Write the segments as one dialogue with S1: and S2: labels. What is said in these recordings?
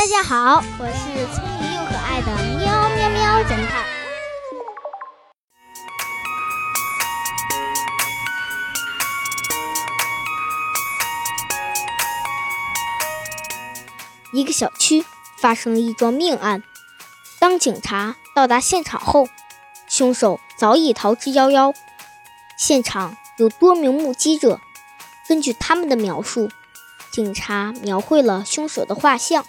S1: 大家好，我是聪明又可爱的喵喵喵侦探。一个小区发生了一桩命案，当警察到达现场后，凶手早已逃之夭夭。现场有多名目击者，根据他们的描述，警察描绘了凶手的画像。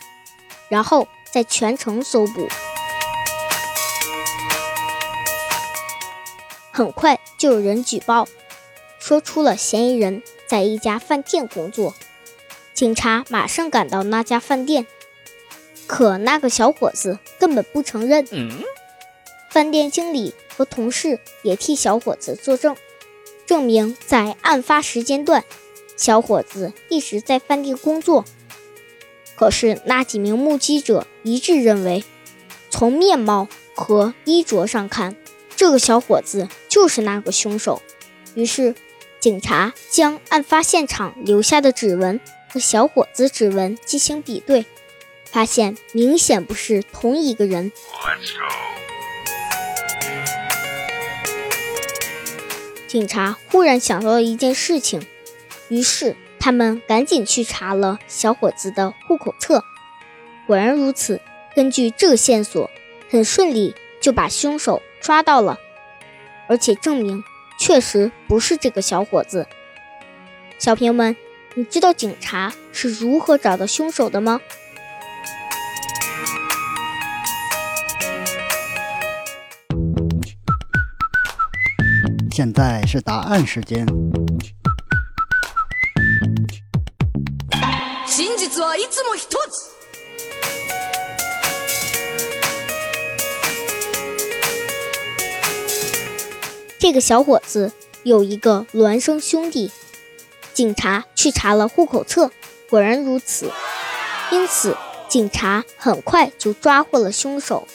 S1: 然后在全城搜捕，很快就有人举报，说出了嫌疑人在一家饭店工作。警察马上赶到那家饭店，可那个小伙子根本不承认。饭店经理和同事也替小伙子作证，证明在案发时间段，小伙子一直在饭店工作。可是那几名目击者一致认为，从面貌和衣着上看，这个小伙子就是那个凶手。于是，警察将案发现场留下的指纹和小伙子指纹进行比对，发现明显不是同一个人。警察忽然想到了一件事情，于是。他们赶紧去查了小伙子的户口册，果然如此。根据这个线索，很顺利就把凶手抓到了，而且证明确实不是这个小伙子。小朋友们，你知道警察是如何找到凶手的吗？
S2: 现在是答案时间。
S1: 这个小伙子有一个孪生兄弟，警察去查了户口册，果然如此，因此警察很快就抓获了凶手。